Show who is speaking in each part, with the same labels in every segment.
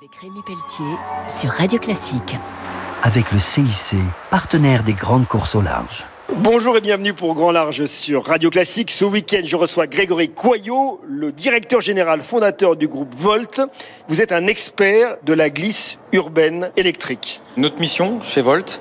Speaker 1: Avec Rémi Pelletier sur Radio Classique.
Speaker 2: Avec le CIC, partenaire des grandes courses au large.
Speaker 3: Bonjour et bienvenue pour Grand Large sur Radio Classique. Ce week-end, je reçois Grégory Coyot, le directeur général fondateur du groupe Volt. Vous êtes un expert de la glisse urbaine électrique.
Speaker 4: Notre mission chez Volt,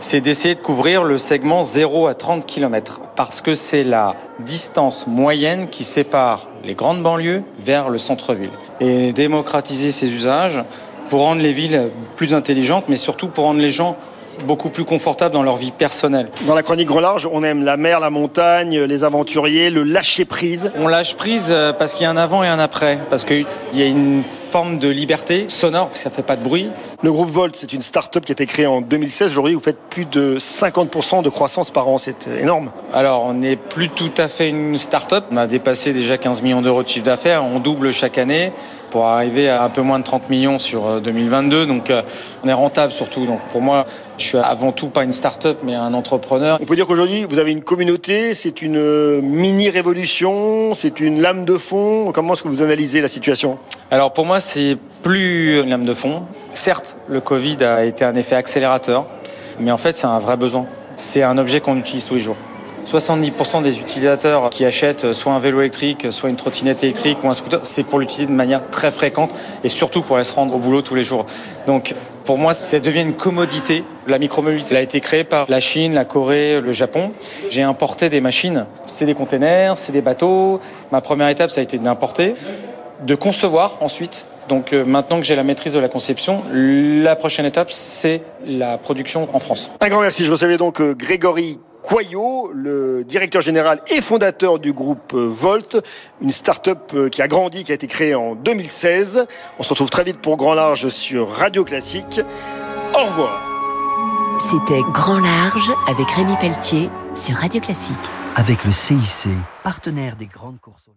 Speaker 4: c'est d'essayer de couvrir le segment 0 à 30 km parce que c'est la distance moyenne qui sépare les grandes banlieues vers le centre-ville. Et démocratiser ces usages pour rendre les villes plus intelligentes, mais surtout pour rendre les gens beaucoup plus confortables dans leur vie personnelle.
Speaker 3: Dans la chronique Grand Large, on aime la mer, la montagne, les aventuriers, le lâcher-prise.
Speaker 4: On lâche prise euh, parce qu'il y a un avant et un après, parce qu'il y a une forme de liberté sonore, parce que ça fait pas de bruit.
Speaker 3: Le groupe Volt, c'est une start-up qui a été créée en 2016. Aujourd'hui, vous faites plus de 50% de croissance par an. C'est énorme.
Speaker 4: Alors, on n'est plus tout à fait une start-up. On a dépassé déjà 15 millions d'euros de chiffre d'affaires. On double chaque année pour arriver à un peu moins de 30 millions sur 2022. Donc, euh, on est rentable surtout. Donc, pour moi, je suis avant tout pas une start-up, mais un entrepreneur.
Speaker 3: On peut dire qu'aujourd'hui, vous avez une communauté, c'est une euh, mini-révolution, c'est une lame de fond. Comment est-ce que vous analysez la situation?
Speaker 4: Alors pour moi, c'est plus une lame de fond. Certes, le Covid a été un effet accélérateur, mais en fait, c'est un vrai besoin. C'est un objet qu'on utilise tous les jours. 70% des utilisateurs qui achètent soit un vélo électrique, soit une trottinette électrique ou un scooter, c'est pour l'utiliser de manière très fréquente et surtout pour aller se rendre au boulot tous les jours. Donc pour moi, ça devient une commodité. La micromobilité elle a été créée par la Chine, la Corée, le Japon. J'ai importé des machines. C'est des containers, c'est des bateaux. Ma première étape, ça a été d'importer, de concevoir ensuite. Donc euh, maintenant que j'ai la maîtrise de la conception, la prochaine étape, c'est la production en France.
Speaker 3: Un grand merci. Je recevais donc euh, Grégory Coyot, le directeur général et fondateur du groupe euh, Volt, une start-up qui a grandi, qui a été créée en 2016. On se retrouve très vite pour Grand Large sur Radio Classique. Au revoir.
Speaker 1: C'était Grand Large avec Rémi Pelletier sur Radio Classique.
Speaker 2: Avec le CIC, partenaire des grandes courses.